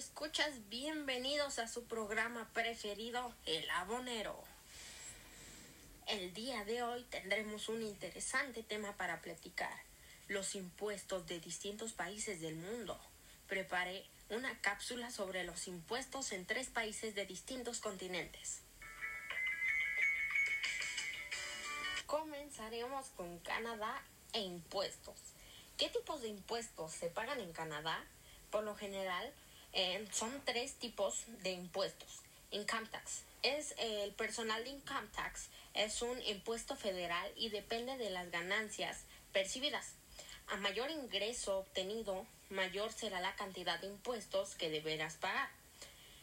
escuchas, bienvenidos a su programa preferido, El Abonero. El día de hoy tendremos un interesante tema para platicar, los impuestos de distintos países del mundo. Preparé una cápsula sobre los impuestos en tres países de distintos continentes. Comenzaremos con Canadá e impuestos. ¿Qué tipos de impuestos se pagan en Canadá? Por lo general, eh, son tres tipos de impuestos. Income tax. Es el personal de income tax es un impuesto federal y depende de las ganancias percibidas. A mayor ingreso obtenido, mayor será la cantidad de impuestos que deberás pagar.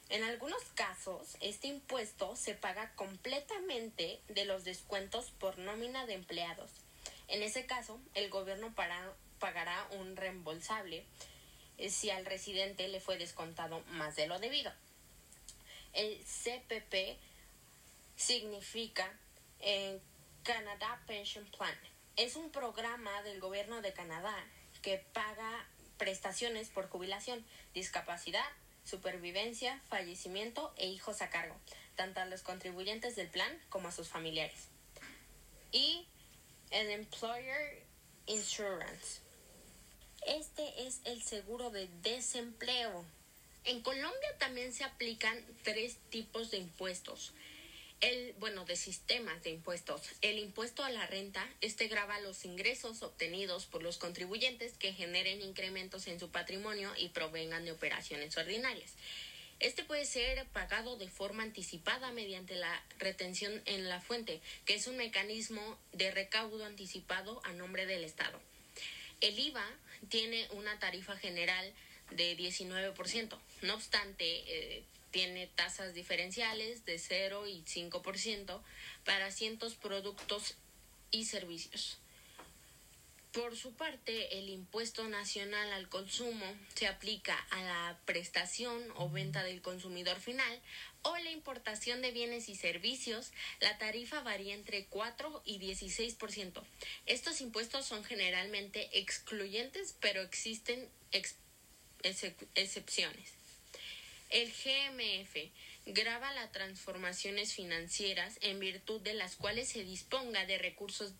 En algunos casos, este impuesto se paga completamente de los descuentos por nómina de empleados. En ese caso, el gobierno pagará un reembolsable eh, si al residente le fue descontado más de lo debido. El CPP significa eh, Canada Pension Plan. Es un programa del gobierno de Canadá que paga prestaciones por jubilación, discapacidad, supervivencia, fallecimiento e hijos a cargo, tanto a los contribuyentes del plan como a sus familiares. Y el Employer Insurance este es el seguro de desempleo. En Colombia también se aplican tres tipos de impuestos. El, bueno, de sistemas de impuestos. El impuesto a la renta, este grava los ingresos obtenidos por los contribuyentes que generen incrementos en su patrimonio y provengan de operaciones ordinarias. Este puede ser pagado de forma anticipada mediante la retención en la fuente, que es un mecanismo de recaudo anticipado a nombre del Estado. El IVA tiene una tarifa general de 19%. No obstante, eh, tiene tasas diferenciales de 0 y 5% para cientos productos y servicios. Por su parte, el impuesto nacional al consumo se aplica a la prestación o venta del consumidor final o la importación de bienes y servicios. La tarifa varía entre 4 y 16%. Estos impuestos son generalmente excluyentes, pero existen excepciones. El GMF graba las transformaciones financieras en virtud de las cuales se disponga de recursos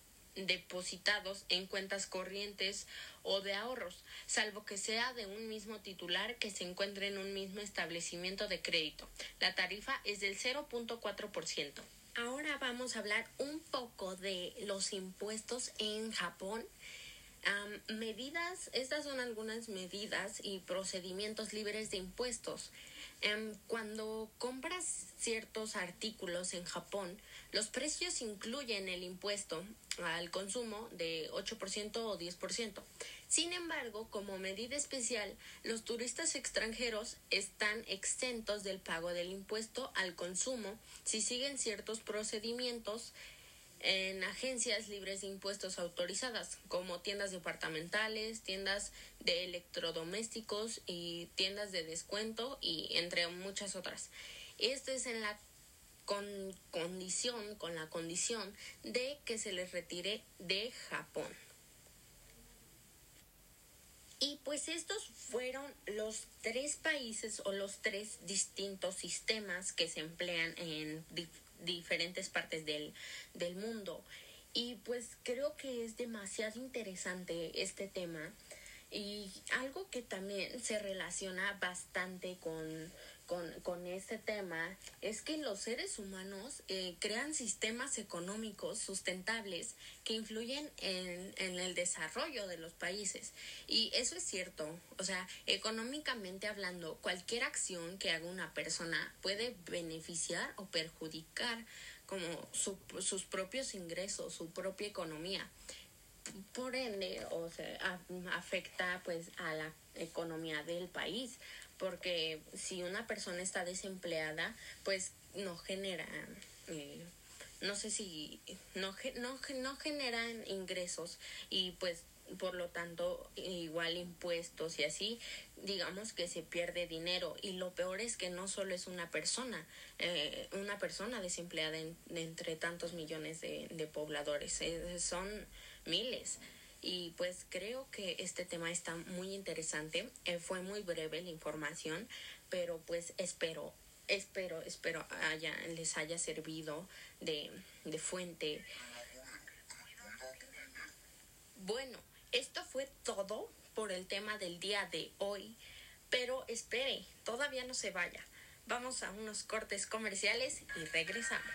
depositados en cuentas corrientes o de ahorros, salvo que sea de un mismo titular que se encuentre en un mismo establecimiento de crédito. La tarifa es del 0.4%. Ahora vamos a hablar un poco de los impuestos en Japón. Medidas, estas son algunas medidas y procedimientos libres de impuestos. Em, cuando compras ciertos artículos en Japón, los precios incluyen el impuesto al consumo de 8% o 10%. Sin embargo, como medida especial, los turistas extranjeros están exentos del pago del impuesto al consumo si siguen ciertos procedimientos en agencias libres de impuestos autorizadas, como tiendas departamentales, tiendas de electrodomésticos y tiendas de descuento y entre muchas otras. Esto es en la con condición, con la condición de que se les retire de Japón. Y pues estos fueron los tres países o los tres distintos sistemas que se emplean en diferentes partes del, del mundo. Y pues creo que es demasiado interesante este tema y algo que también se relaciona bastante con, con, este tema es que los seres humanos eh, crean sistemas económicos sustentables que influyen en, en el desarrollo de los países. Y eso es cierto. O sea, económicamente hablando, cualquier acción que haga una persona puede beneficiar o perjudicar como sus propios ingresos, su propia economía por ende o sea, afecta pues a la economía del país porque si una persona está desempleada pues no genera eh, no sé si no, no, no generan ingresos y pues por lo tanto igual impuestos y así digamos que se pierde dinero. Y lo peor es que no solo es una persona eh, una persona desempleada entre tantos millones de, pobladores son miles Y pues creo que este tema está muy interesante. Eh, fue muy breve la información, pero pues espero, espero, espero haya, les haya servido de, de fuente. Bueno, esto fue todo por el tema del día de hoy. Pero espere, todavía no se vaya. Vamos a unos cortes comerciales y regresamos.